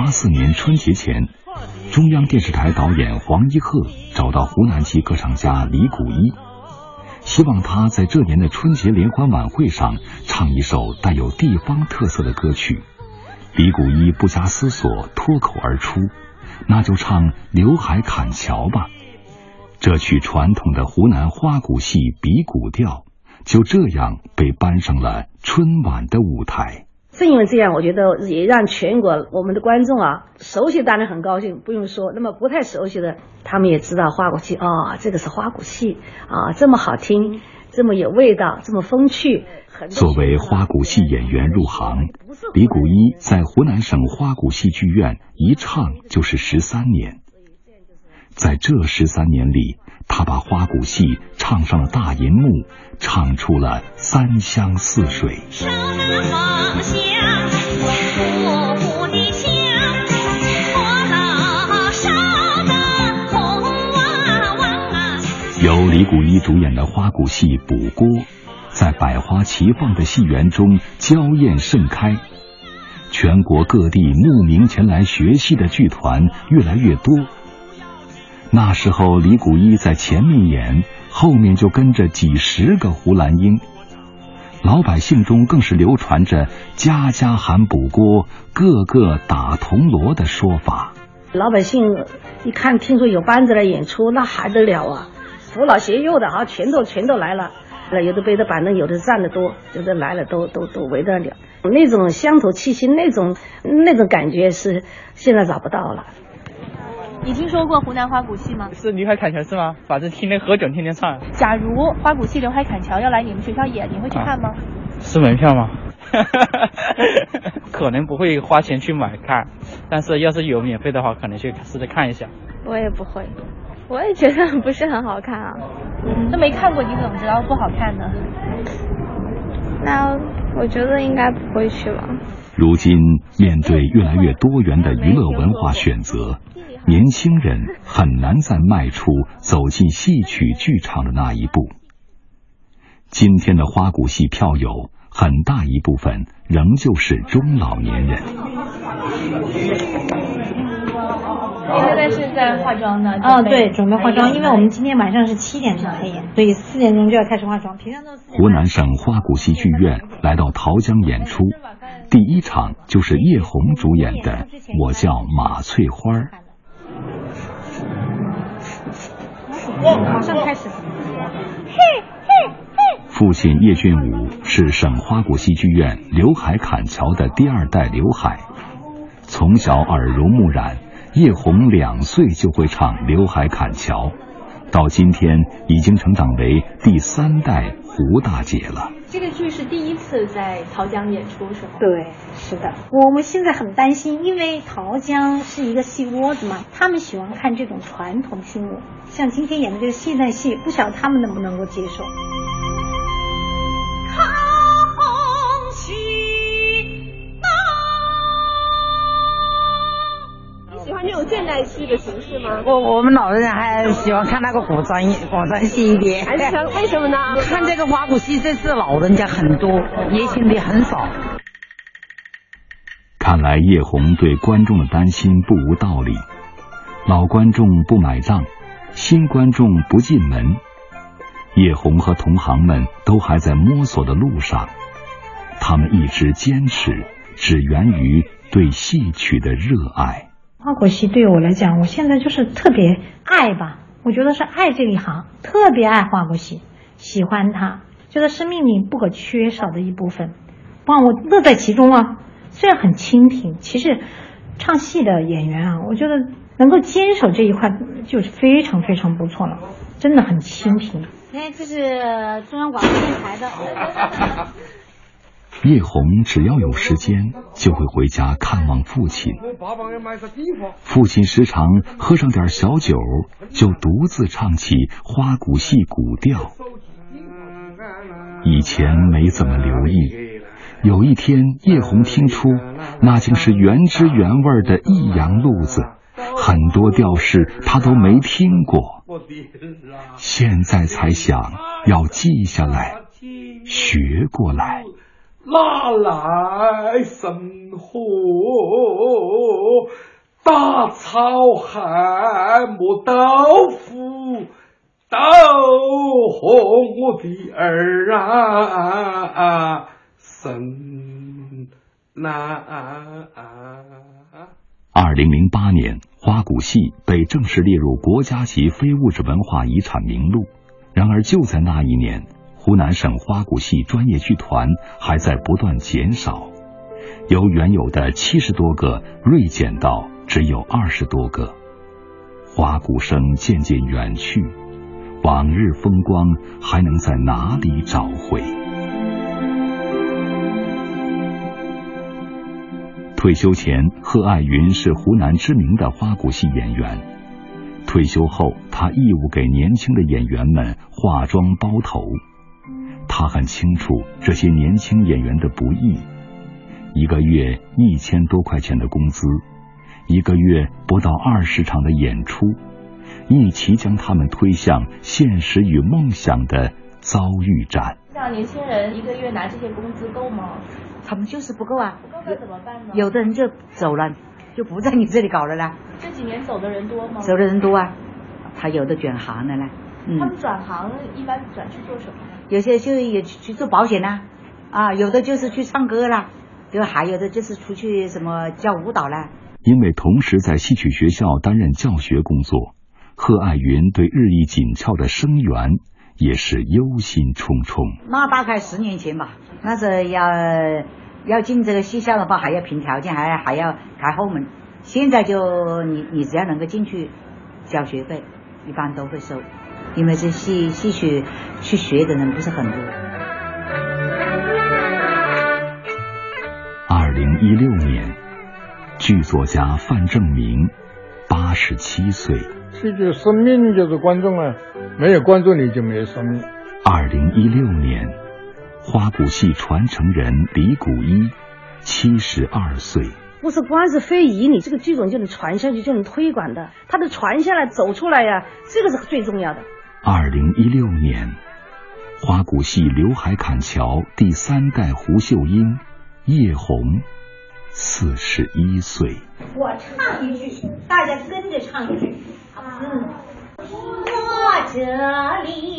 八四年春节前，中央电视台导演黄一鹤找到湖南籍歌唱家李谷一，希望他在这年的春节联欢晚会上唱一首带有地方特色的歌曲。李谷一不加思索，脱口而出：“那就唱《刘海砍樵》吧。”这曲传统的湖南花鼓戏比鼓调，就这样被搬上了春晚的舞台。正因为这样，我觉得也让全国我们的观众啊，熟悉当然很高兴，不用说。那么不太熟悉的，他们也知道花鼓戏啊，这个是花鼓戏啊，这么好听，这么有味道，这么风趣。作为花鼓戏演员入行，李谷一在湖南省花鼓戏剧院一唱就是十三年。在这十三年里，他把花鼓戏唱上了大银幕，唱出了三湘四水。由李谷一主演的花鼓戏《补锅》。在百花齐放的戏园中娇艳盛开，全国各地慕名前来学戏的剧团越来越多。那时候，李谷一在前面演，后面就跟着几十个胡兰英。老百姓中更是流传着“家家喊补锅，个个打铜锣”的说法。老百姓一看，听说有班子来演出，那还得了啊！扶老携幼的啊，全都全都来了。有的背着板凳，有的站的多，有的来了都都都围得了。那种乡土气息，那种那种感觉是现在找不到了。你听说过湖南花鼓戏吗？是刘海砍樵是吗？反正天天何炅天天唱。假如花鼓戏刘海砍樵要来你们学校演，你会去看吗？是门票吗？可能不会花钱去买看，但是要是有免费的话，可能去试着看一下。我也不会。我也觉得不是很好看啊，都没看过，你怎么知道不好看呢？那我觉得应该不会去吧。如今面对越来越多元的娱乐文化选择，年轻人很难再迈出走进戏曲剧场的那一步。今天的花鼓戏票友很大一部分仍旧是中老年人。现在是在化妆呢。哦，对，准备化妆，因为我们今天晚上是七点钟开演，所以四点钟就要开始化妆。平常都。湖南省花鼓戏剧院来到桃江演出，第一场就是叶红主演的《我叫马翠花》。马上开始。父亲叶俊武是省花鼓戏剧院刘海砍樵的第二代刘海，从小耳濡目染。叶红两岁就会唱《刘海砍樵》，到今天已经成长为第三代胡大姐了。这个剧是第一次在桃江演出，是吗？对，是的。我们现在很担心，因为桃江是一个戏窝子嘛，他们喜欢看这种传统戏目，像今天演的这个现代戏，不晓得他们能不能够接受。种现代戏的形式吗？我我们老人还喜欢看那个古装古装戏一点。还是为什么呢？看这个花鼓戏，这是老人家很多，年轻的很少。看来叶红对观众的担心不无道理。老观众不买账，新观众不进门。叶红和同行们都还在摸索的路上，他们一直坚持，只源于对戏曲的热爱。花鼓戏对我来讲，我现在就是特别爱吧。我觉得是爱这一行，特别爱花鼓戏，喜欢它，觉得生命里不可缺少的一部分。哇，我乐在其中啊！虽然很清贫，其实唱戏的演员啊，我觉得能够坚守这一块就是非常非常不错了，真的很清贫。哎，这是中央广播电台的。叶红只要有时间，就会回家看望父亲。父亲时常喝上点小酒，就独自唱起花鼓戏古调。以前没怎么留意，有一天叶红听出那竟是原汁原味的益阳路子，很多调式他都没听过。现在才想要记下来，学过来。哪来生火？大草还磨豆腐，豆红我的儿啊，生难。二零零八年，花鼓戏被正式列入国家级非物质文化遗产名录。然而，就在那一年，湖南省花鼓戏专业剧团还在不断减少，由原有的七十多个锐减到。只有二十多个，花鼓声渐渐远去，往日风光还能在哪里找回？退休前，贺爱云是湖南知名的花鼓戏演员。退休后，他义务给年轻的演员们化妆包头。他很清楚这些年轻演员的不易，一个月一千多块钱的工资。一个月不到二十场的演出，一起将他们推向现实与梦想的遭遇战。像年轻人一个月拿这些工资够吗？他们就是不够啊。不够那怎么办呢？有的人就走了，就不在你这里搞了啦。这几年走的人多吗？走的人多啊，他有的转行了呢。嗯。他们转行一般转去做什么？有些就也去做保险啦，啊，有的就是去唱歌啦，就还有的就是出去什么教舞蹈啦。因为同时在戏曲学校担任教学工作，贺爱云对日益紧俏的生源也是忧心忡忡。那大概十年前吧，那是要要进这个戏校的话，还要凭条件，还还要开后门。现在就你你只要能够进去，交学费，一般都会收，因为这戏戏曲去学的人不是很多。二零一六年。剧作家范正明，八十七岁。戏剧生命就是观众啊，没有观众你就没有生命。二零一六年，花鼓戏传承人李谷一，七十二岁。不是光是非遗，你这个剧种就能传下去，就能推广的。它的传下来走出来呀，这个是最重要的。二零一六年，花鼓戏刘海砍樵第三代胡秀英，叶红。四十一岁，我唱一句，大家跟着唱一句。嗯，我这里。